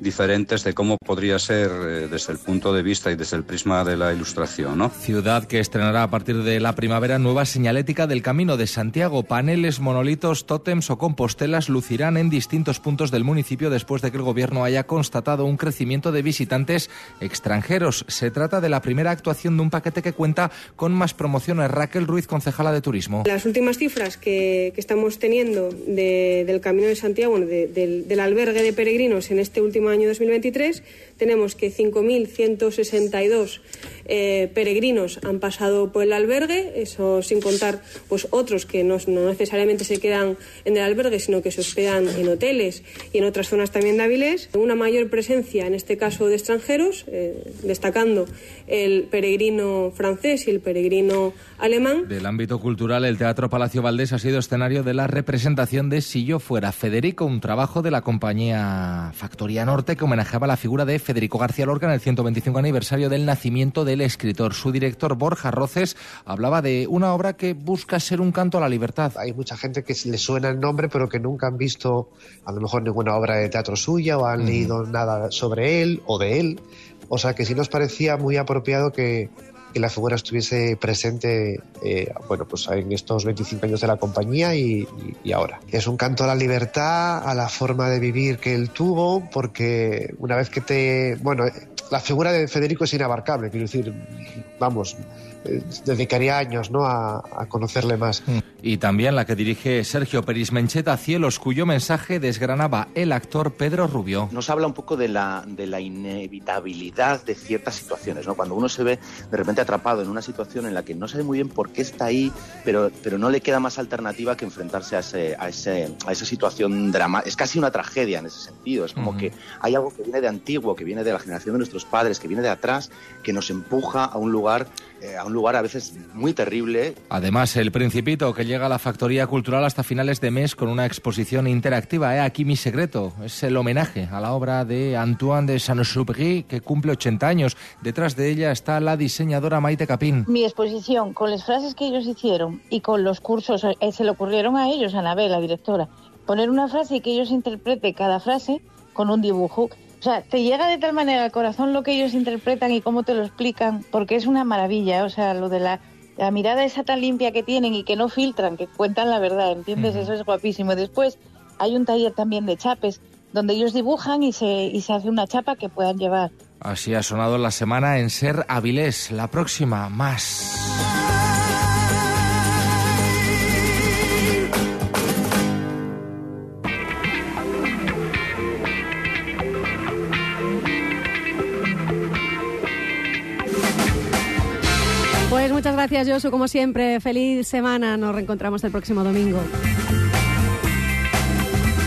diferentes de cómo podría ser eh, desde el punto de vista y desde el prisma de la ilustración. ¿no? Ciudad que estrenará a partir de la primavera nueva señalética del Camino de Santiago. Paneles, monolitos, tótems o compostelas lucirán en distintos puntos del municipio después de que el gobierno haya constatado un crecimiento de visitantes extranjeros. Se trata de la primera actuación de un paquete que cuenta con más promociones. Raquel Ruiz, concejala de Turismo. Las últimas cifras que, que estamos teniendo de- del Camino de Santiago, bueno, de- del, del albergue de peregrinos en este último año 2023, tenemos que 5.162 eh, peregrinos han pasado por el albergue, eso sin contar pues otros que no, necesariamente se quedan en el albergue, sino que se hospedan en hoteles y en otras zonas también de Avilés. Una mayor presencia, en este caso, de extranjeros, eh, destacando el peregrino francés y el peregrino alemán. Del ámbito cultural, el Teatro Palacio Valdés ha sido escenario de la representación de Si yo fuera Federico, un trabajo de la compañía Factoría Norte que homenajeaba la figura de Federico García Lorca en el 125 aniversario del nacimiento del escritor. Su director, Borja Roces, hablaba de una obra que busca ser un canto a la libertad. Hay mucha gente que le suena el nombre, pero que nunca han visto a lo mejor ninguna obra de teatro suya o han leído nada sobre él o de él. O sea que sí nos parecía muy apropiado que, que la figura estuviese presente eh, bueno, pues en estos 25 años de la compañía y, y- y ahora. Es un canto a la libertad, a la forma de vivir que él tuvo, porque una vez que te... Bueno, la figura de Federico es inabarcable, quiero decir, vamos, dedicaría años ¿no? a, a conocerle más. Y también la que dirige Sergio Peris Mencheta Cielos, cuyo mensaje desgranaba el actor Pedro Rubio. nos habla un poco de la, de la inevitabilidad de ciertas situaciones, ¿no? Cuando uno se ve de repente atrapado en una situación en la que no sabe muy bien por qué está ahí, pero, pero no le queda más alternativa que enfrentarse a, ese, a, ese, a esa situación dramática. Es casi una tragedia en ese sentido. Es como que hay algo que viene de antiguo, que viene de la generación de nuestros padres, que viene de atrás, que nos empuja a un lugar, eh, a un lugar a veces muy terrible, Además, El Principito, que llega a la Factoría Cultural hasta finales de mes con una exposición interactiva. He aquí mi secreto. Es el homenaje a la obra de Antoine de Saint-Exupéry, que cumple 80 años. Detrás de ella está la diseñadora Maite Capín. Mi exposición, con las frases que ellos hicieron y con los cursos, eh, se le ocurrieron a ellos, a Anabel, la directora, poner una frase y que ellos interpreten cada frase con un dibujo. O sea, te llega de tal manera al corazón lo que ellos interpretan y cómo te lo explican, porque es una maravilla. O sea, lo de la, la mirada esa tan limpia que tienen y que no filtran, que cuentan la verdad, ¿entiendes? Eso es guapísimo. Después hay un taller también de chapes, donde ellos dibujan y se, y se hace una chapa que puedan llevar. Así ha sonado la semana en Ser Avilés. La próxima, más. Muchas gracias, Josu. Como siempre, feliz semana. Nos reencontramos el próximo domingo.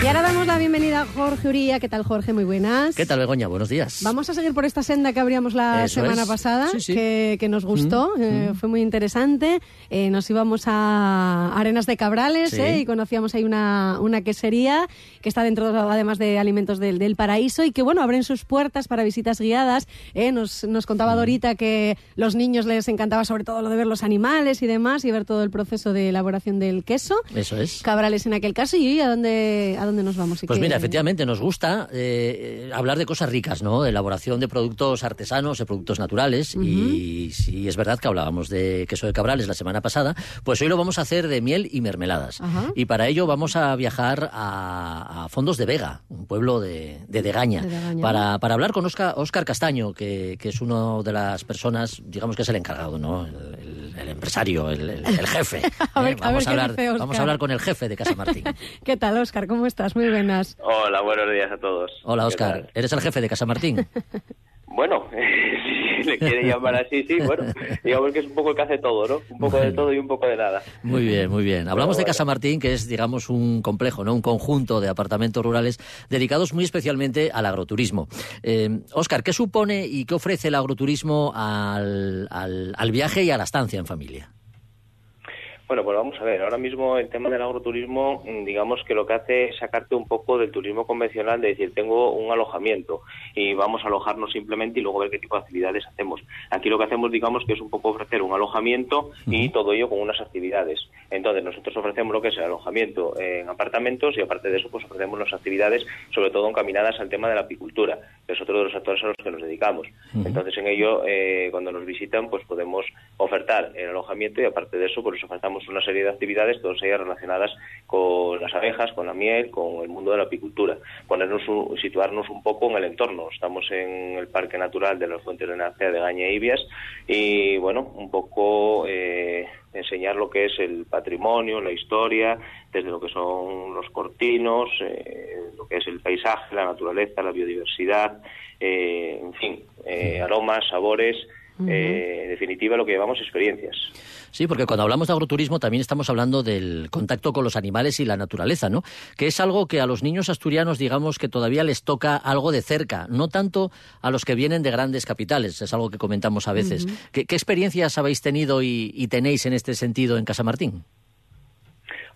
Ahora damos la bienvenida a Jorge Uría. ¿Qué tal, Jorge? Muy buenas. ¿Qué tal, Begoña? Buenos días. Vamos a seguir por esta senda que abríamos la Eso semana es. pasada, Sí, sí. Que, que nos gustó, Mm, eh, mm. fue muy interesante. Eh, nos íbamos a Arenas de Cabrales Sí. eh, y conocíamos ahí una, una quesería que está dentro, además de Alimentos del, del Paraíso, y que, bueno, abren sus puertas para visitas guiadas. eh. Nos, nos contaba Dorita que los niños les encantaba sobre todo lo de ver los animales y demás, y ver todo el proceso de elaboración del queso. Eso es. Cabrales en aquel caso, y ¿a dónde, a dónde nos vamos? ¿Y Pues mira, efectivamente nos gusta eh, hablar de cosas ricas, ¿no? De elaboración de productos artesanos, de productos naturales. Y si es verdad que hablábamos de queso de cabrales la semana pasada, pues hoy lo vamos a hacer de miel y mermeladas. Y para ello vamos a viajar a, a Fondos de Vega, un pueblo de, de Degaña, De Degaña. para, para hablar con Oscar, Óscar Castaño, que, que es uno de las personas, digamos que es el encargado, ¿no? El, el- empresario, el, el- el jefe. A ver- ¿eh? a vamos, ver a qué hablar, dice vamos Óscar. a hablar con el jefe de Casa Martín. ¿Qué tal, Oscar? ¿Cómo estás? Muy buenas. Hola, buenos días a todos. Hola, ¿Qué Óscar. ¿Eres el jefe de Casa Martín? Bueno, si le quiere llamar así, sí, bueno, digamos que es un poco el que hace todo, ¿no? Un poco de todo y un poco de nada. Muy bien, muy bien. Hablamos de. Casa Martín, que es, digamos, un complejo, ¿no? Un conjunto de apartamentos rurales dedicados muy especialmente al agroturismo. Eh, Óscar, ¿qué supone y qué ofrece el agroturismo al, al- al viaje y a la estancia en familia? Bueno, pues vamos a ver. Ahora mismo el tema del agroturismo, mm, digamos que lo que hace es sacarte un poco del turismo convencional, de decir, tengo un alojamiento y vamos a alojarnos simplemente y luego ver qué tipo de actividades hacemos. Aquí lo que hacemos, digamos, que es un poco ofrecer un alojamiento y todo ello con unas actividades. Entonces, nosotros ofrecemos lo que es el alojamiento en apartamentos y aparte de eso, pues ofrecemos las actividades, sobre todo encaminadas al tema de la apicultura, que es otro de los sectores a los que nos dedicamos. Entonces, en ello, eh, cuando nos visitan, pues podemos ofertar el alojamiento y aparte de eso, pues ofertamos una serie de actividades, todas ellas relacionadas con las abejas, con la miel, con el mundo de la apicultura. Ponernos, situarnos un poco en el entorno. Estamos en el Parque Natural de las Fuentes de Energía de Gaña e Ibias y, bueno, un poco eh, enseñar lo que es el patrimonio, la historia, desde lo que son los cortinos, eh, lo que es el paisaje, la naturaleza, la biodiversidad, eh, en fin, aromas, sabores, en definitiva lo que llevamos experiencias. Sí, porque cuando hablamos de agroturismo también estamos hablando del contacto con los animales y la naturaleza, ¿no? Que es algo que a los niños asturianos, digamos, que todavía les toca algo de cerca, no tanto a los que vienen de grandes capitales, es algo que comentamos a veces. ¿Qué, experiencias habéis tenido y, tenéis en este sentido en Casa Martín?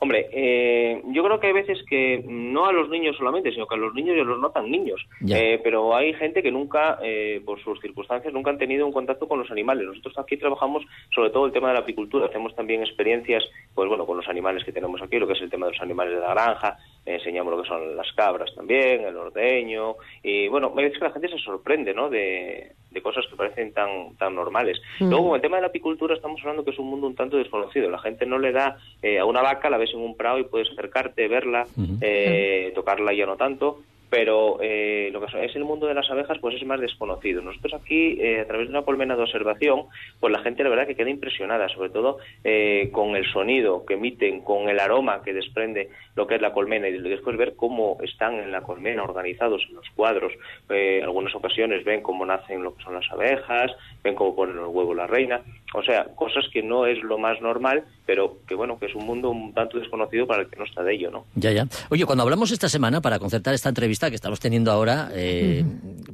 Hombre, eh, yo creo que hay veces que no a los niños solamente, sino que a los niños ya los notan niños. Eh, pero hay gente que nunca, eh, por sus circunstancias, nunca han tenido un contacto con los animales. Nosotros aquí trabajamos sobre todo el tema de la apicultura. Hacemos también experiencias, pues bueno, con los animales que tenemos aquí, lo que es el tema de los animales de la granja. Enseñamos lo que son las cabras también, el ordeño. Y bueno, hay veces que la gente se sorprende, ¿no? De, de cosas que parecen tan, tan normales. Mm. Luego, con el tema de la apicultura, estamos hablando que es un mundo un tanto desconocido. La gente no le da eh, a una vaca, la ves en un prado y puedes acercarte, verla, eh, tocarla ya no tanto, pero eh, lo que es el mundo de las abejas pues es más desconocido. Nosotros aquí, eh, a través de una colmena de observación, pues la gente la verdad que queda impresionada, sobre todo eh, con el sonido que emiten, con el aroma que desprende lo que es la colmena y después ver cómo están en la colmena organizados en los cuadros. en algunas ocasiones ven cómo nacen lo que son las abejas, ven cómo ponen los huevos la reina. O sea, cosas que no es lo más normal, pero que bueno, que es un mundo un tanto desconocido para el que no está de ello, ¿no? Ya, ya. Oye, cuando hablamos esta semana para concertar esta entrevista que estamos teniendo ahora, eh,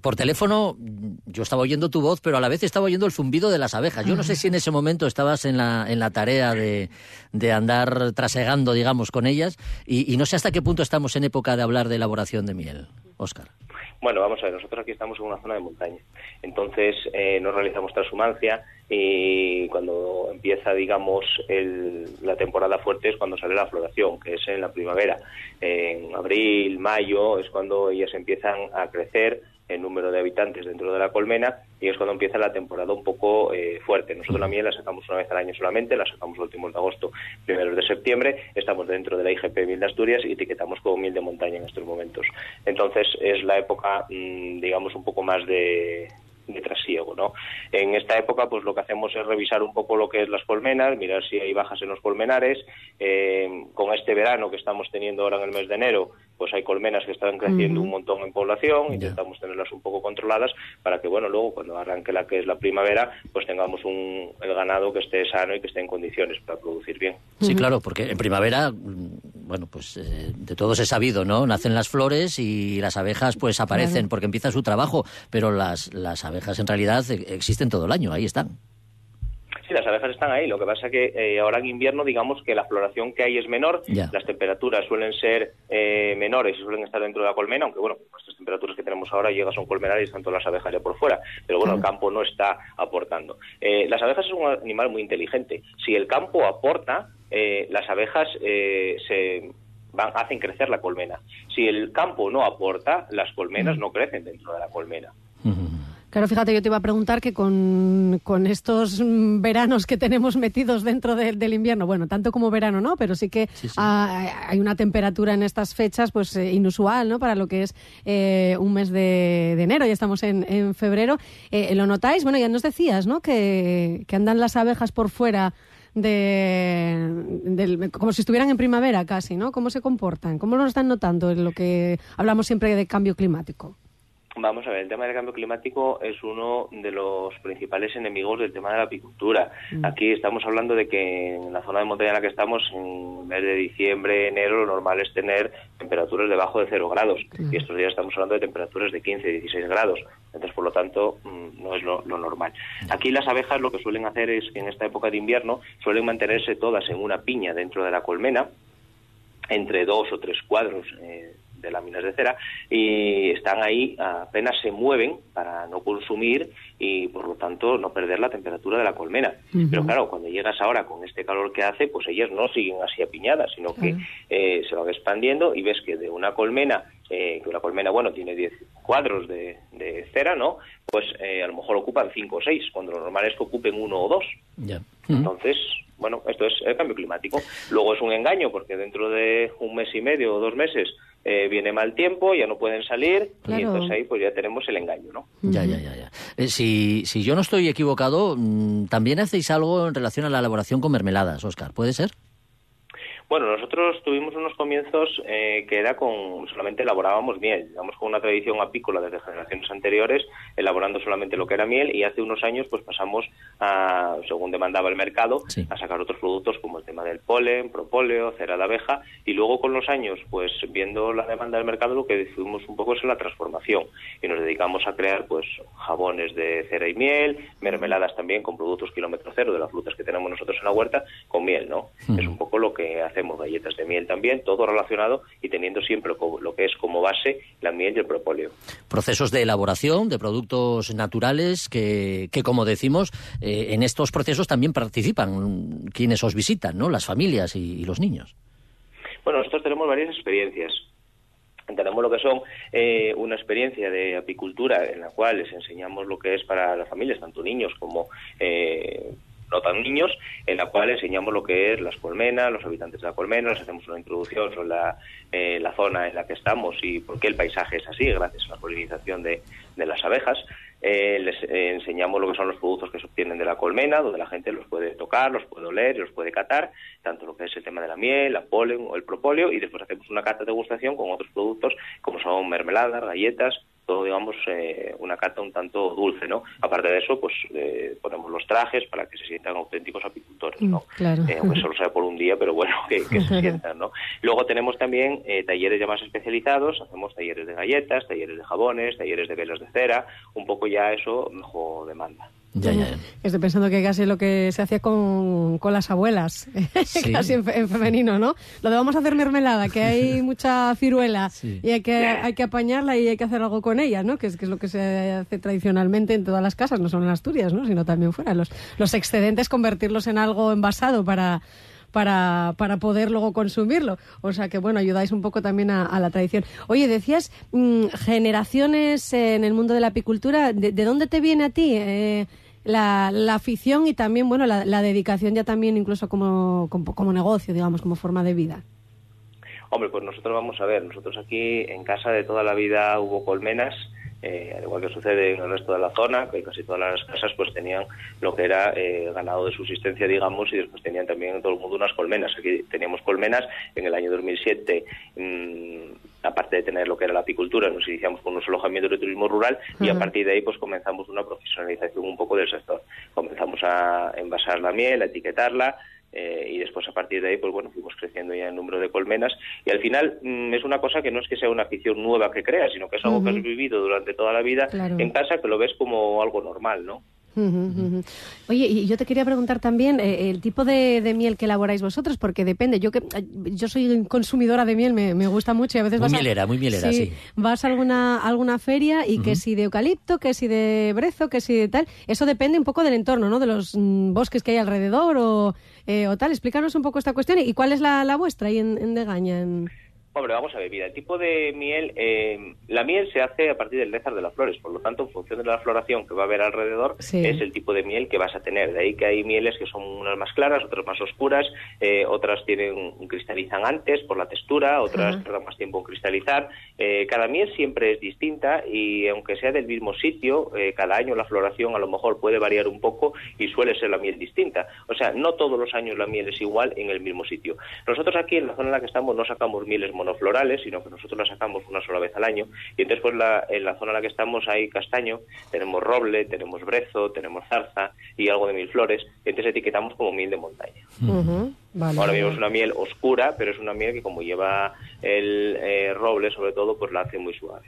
por teléfono yo estaba oyendo tu voz, pero a la vez estaba oyendo el zumbido de las abejas. Yo no sé si en ese momento estabas en la, en la tarea de, de andar trasegando, digamos, con ellas, y, y no sé hasta qué punto estamos en época de hablar de elaboración de miel, Óscar. Bueno, vamos a ver, nosotros aquí estamos en una zona de montaña, entonces eh, no realizamos transhumancia y cuando empieza, digamos, la temporada fuerte es cuando sale la floración, que es en la primavera. En abril, mayo es cuando ellas empiezan a crecer el número de habitantes dentro de la colmena y es cuando empieza la temporada un poco eh, fuerte. Nosotros la miel la sacamos una vez al año solamente, la sacamos los últimos de agosto, primeros de septiembre, estamos dentro de la IGP Miel de Asturias y etiquetamos como miel de montaña en estos momentos. Entonces es la época, mm, digamos, un poco más de, de trasiego, ¿no? En esta época, pues lo que hacemos es revisar un poco lo que es las colmenas, mirar si hay bajas en los colmenares. Eh, con este verano que estamos teniendo ahora en el mes de enero, pues hay colmenas que están creciendo un montón en población, intentamos tenerlas un poco controladas para que, bueno, luego cuando arranque la que es la primavera, pues tengamos un, el ganado que esté sano y que esté en condiciones para producir bien. Sí, claro, porque en primavera, mm, bueno, pues eh, de todos es sabido, ¿no? Nacen las flores y las abejas pues aparecen porque empieza su trabajo, pero las, las abejas en realidad e-, existen todo el año, ahí están. Sí, las abejas están ahí. Lo que pasa es que eh, ahora en invierno, digamos que la floración que hay es menor, las temperaturas suelen ser eh, menores y suelen estar dentro de la colmena, aunque bueno, estas temperaturas que tenemos ahora llegas a un colmenar y están todas las abejas ya por fuera. Pero bueno, el campo no está aportando. Eh, las abejas son un animal muy inteligente. Si el campo aporta, las abejas se van, hacen crecer la colmena. Si el campo no aporta, las colmenas no crecen dentro de la colmena. Claro, fíjate, yo te iba a preguntar que con, estos veranos que tenemos metidos dentro del invierno, bueno, tanto como verano no, pero sí que hay una temperatura en estas fechas pues eh, inusual, ¿no? Para lo que es eh, un mes de, enero, ya estamos en, febrero. Eh, ¿Lo notáis? Bueno, ya nos decías, ¿no? Que, andan las abejas por fuera de, como si estuvieran en primavera casi, ¿no? ¿Cómo se comportan? ¿Cómo lo están notando en lo que hablamos siempre de cambio climático? Vamos a ver, el tema del cambio climático es uno de los principales enemigos del tema de la apicultura. Mm. Aquí estamos hablando de que en la zona de montaña en la que estamos, en mes de diciembre, enero, lo normal es tener temperaturas debajo de cero grados. Y estos días estamos hablando de temperaturas de 15, 16 grados. Entonces, por lo tanto, mm, no es lo, lo, normal. Aquí las abejas lo que suelen hacer es que en esta época de invierno suelen mantenerse todas en una piña dentro de la colmena, entre dos o tres cuadros eh, de láminas de cera y están ahí, apenas se mueven para no consumir y por lo tanto no perder la temperatura de la colmena. Pero claro, cuando llegas ahora con este calor que hace, pues ellas no siguen así apiñadas, sino que eh, se van expandiendo y ves que de una colmena eh, que una colmena, bueno, tiene 10 cuadros de, cera, ¿no? Pues eh, a lo mejor ocupan 5 o 6, cuando lo normal es que ocupen uno o dos. Entonces, bueno, esto es el cambio climático. Luego es un engaño, porque dentro de un mes y medio o dos meses eh, viene mal tiempo, ya no pueden salir, y entonces ahí pues ya tenemos el engaño, ¿no? Ya, ya, ya. ya. Eh, si, si yo no estoy equivocado, mm, también hacéis algo en relación a la elaboración con mermeladas, Oscar, ¿puede ser? Bueno, nosotros tuvimos unos comienzos eh, que era con solamente elaborábamos miel, digamos con una tradición apícola desde generaciones anteriores, elaborando solamente lo que era miel y hace unos años pues pasamos a, según demandaba el mercado, a sacar otros productos como el tema del polen, propóleo, cera de abeja y luego con los años pues viendo la demanda del mercado lo que decidimos un poco es la transformación. Y nos dedicamos a crear pues jabones de cera y miel, mermeladas también con productos kilómetro cero de las frutas que tenemos nosotros en la huerta con miel, ¿no? Es un poco lo que hace hacemos galletas de miel también, todo relacionado y teniendo siempre lo que es como base la miel y el propóleo. Procesos de elaboración de productos naturales que, que como decimos, eh, en estos procesos también participan quienes os visitan, ¿no? Las familias y, los niños. Bueno, nosotros tenemos varias experiencias tenemos lo que son eh, una experiencia de apicultura en la cual les enseñamos lo que es para las familias, tanto niños como eh, no tan niños, en la cual enseñamos lo que es las colmenas, los habitantes de la colmena, les hacemos una introducción sobre la, eh, la zona en la que estamos y por qué el paisaje es así, gracias a la polinización de, de las abejas. Eh, les eh, enseñamos lo que son los productos que se obtienen de la colmena, donde la gente los puede tocar, los puede oler y los puede catar, tanto lo que es el tema de la miel, la polen o el propóleo, y después hacemos una cata de degustación con otros productos como son mermeladas, galletas, todo, digamos, eh, una cata un tanto dulce, ¿no? Aparte de eso, pues eh, ponemos los trajes para que se sientan auténticos apicultores, ¿no? Mm, claro. Eh, aunque solo sea por un día, pero bueno, que, se sientan, ¿no? Luego tenemos también talleres ya más especializados, hacemos talleres de galletas, talleres de jabones, talleres de velas de cera, un poco ya eso mejor demanda. Ya, ya. Estoy pensando que casi lo que se hacía con, con las abuelas, casi en, femenino, ¿no? Lo de vamos a hacer mermelada, que hay mucha ciruela y hay que, hay que apañarla y hay que hacer algo con ella, ¿no? Que es, que es lo que se hace tradicionalmente en todas las casas, no solo en Asturias, ¿no? Sino también fuera. Los, los excedentes convertirlos en algo envasado para, para, para poder luego consumirlo. O sea que, bueno, ayudáis un poco también a, la tradición. Oye, decías mm, generaciones en el mundo de la apicultura. ¿De, dónde te viene a ti? Eh, la, la, afición y también, bueno, la, la dedicación ya también incluso como, como, negocio, digamos, como forma de vida. Hombre, pues nosotros vamos a ver, nosotros aquí en casa de toda la vida hubo colmenas, eh, al igual que sucede en el resto de la zona, que casi todas las casas pues tenían lo que era eh, ganado de subsistencia, digamos, y después tenían también en todo el mundo unas colmenas. Aquí teníamos colmenas en el año 2007 aparte de tener lo que era la apicultura, nos iniciamos con unos alojamientos de turismo rural y a partir de ahí pues comenzamos una profesionalización un poco del sector. Comenzamos a envasar la miel, a etiquetarla, eh, y después a partir de ahí pues bueno fuimos creciendo ya en número de colmenas. Y al final mm, es una cosa que no es que sea una afición nueva que creas sino que es algo que has vivido durante toda la vida en casa que lo ves como algo normal no Oye, y yo te quería preguntar también eh, el tipo de, miel que elaboráis vosotros, porque depende. Yo que yo soy consumidora de miel, me, gusta mucho y a veces muy vas mielera, muy mielera, sí, Vas a alguna alguna feria y que si de eucalipto, que si de brezo, que si de tal. Eso depende un poco del entorno, ¿no? De los mm, bosques que hay alrededor o, eh, o tal. Explícanos un poco esta cuestión y cuál es la, la vuestra ahí en, en Degaña. En... Hombre, vamos a ver, mira, el tipo de miel, eh, la miel se hace a partir del néctar de las flores, por lo tanto, en función de la floración que va a haber alrededor, es el tipo de miel que vas a tener. De ahí que hay mieles que son unas más claras, otras más oscuras, eh, otras tienen cristalizan antes por la textura, otras tardan más tiempo en cristalizar. Eh, cada miel siempre es distinta y aunque sea del mismo sitio, cada año la floración a lo mejor puede variar un poco y suele ser la miel distinta. O sea, no todos los años la miel es igual en el mismo sitio. Nosotros aquí en la zona en la que estamos no sacamos mieles monoflorales, sino que nosotros las sacamos una sola vez al año. Y entonces, pues la, en la zona en la que estamos hay castaño, tenemos roble, tenemos brezo, tenemos zarza y algo de mil flores. Y entonces etiquetamos como miel de montaña. Ahora mismo es una miel oscura, pero es una miel que como lleva el eh, roble, sobre todo, pues la hace muy suave.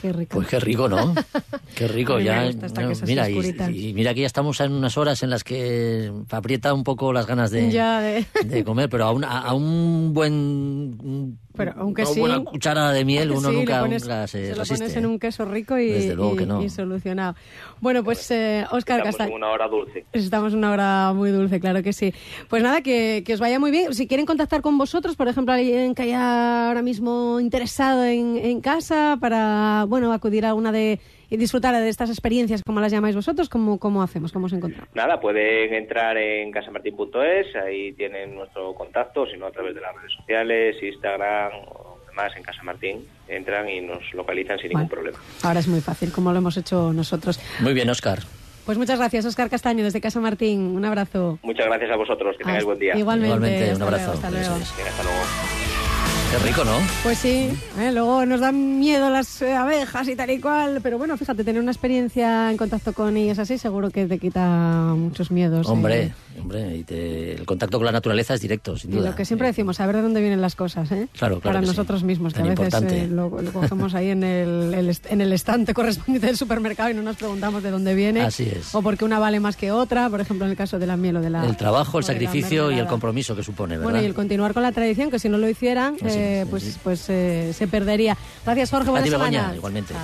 Qué rico. Pues qué rico, ¿no? Qué rico. Ya, no, mira, y, y mira que ya estamos en unas horas en las que aprieta un poco las ganas de, Ya, de- de comer, pero a un, a, a un buen... Pero aunque una sí- buena cucharada de miel uno Sí, nunca, pones- nunca se, se lo resiste. pones en un queso rico y, Desde luego y- que no. y solucionado. Bueno, pues eh, Óscar Estamos Castaño. en una hora dulce. Estamos en una hora muy dulce, claro que sí. Pues nada, que, que os vaya muy bien. Si quieren contactar con vosotros, por ejemplo, alguien que haya ahora mismo interesado en, en casa para, bueno, acudir a una de y disfrutar de estas experiencias, como las llamáis vosotros, ¿cómo, cómo hacemos? ¿Cómo os encontramos? Nada, pueden entrar en casamartin.es, ahí tienen nuestro contacto, si no a través de las redes sociales, Instagram o demás en Casa Martín, entran y nos localizan sin ningún problema. Ahora es muy fácil, como lo hemos hecho nosotros. Muy bien, Óscar. Pues muchas gracias, Óscar Castaño, desde Casa Martín. Un abrazo. Muchas gracias a vosotros, que tengáis Hasta- buen día. Igualmente, Igualmente, un abrazo. luego, hasta luego. Hasta luego. Qué rico, ¿no? Pues sí, ¿eh? luego nos dan miedo las eh, abejas y tal y cual, pero bueno, fíjate, tener una experiencia en contacto con ellas así seguro que te quita muchos miedos. ¿eh? Hombre, y te- el contacto con la naturaleza es directo, sin Y lo que siempre decimos, saber de dónde vienen las cosas, ¿eh? Claro, claro Para sí. nosotros mismos, que Tan a veces eh, lo, lo cogemos ahí en el, en el estante correspondiente del supermercado y no nos preguntamos de dónde viene. Así es. O porque una vale más que otra, por ejemplo, en el caso de la miel o de la... El trabajo, el sacrificio y el compromiso que supone, ¿verdad? Bueno, y el continuar con la tradición, que si no lo hicieran, eh, es, pues, pues eh, se perdería. Gracias, Jorge. A Buena ti, Begoña, semana. igualmente.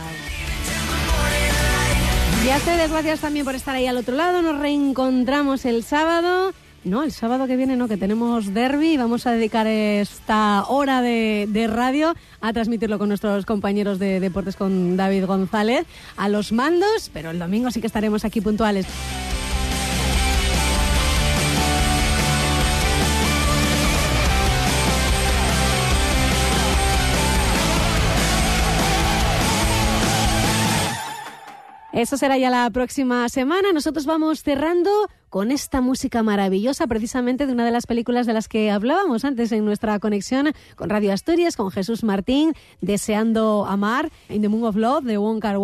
Y a ustedes, gracias también por estar ahí al otro lado. Nos reencontramos el sábado. No, el sábado que viene no, que tenemos derby y vamos a dedicar esta hora de, de radio a transmitirlo con nuestros compañeros de deportes, con David González, a los mandos, pero el domingo sí que estaremos aquí puntuales. Eso será ya la próxima semana. Nosotros vamos cerrando con esta música maravillosa, precisamente de una de las películas de las que hablábamos antes en nuestra conexión con Radio Asturias, con Jesús Martín, Deseando Amar, In the Moon of Love, de Wong Kar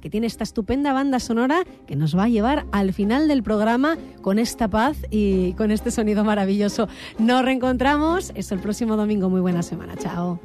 que tiene esta estupenda banda sonora que nos va a llevar al final del programa con esta paz y con este sonido maravilloso. Nos reencontramos. Eso el próximo domingo. Muy buena semana. Chao.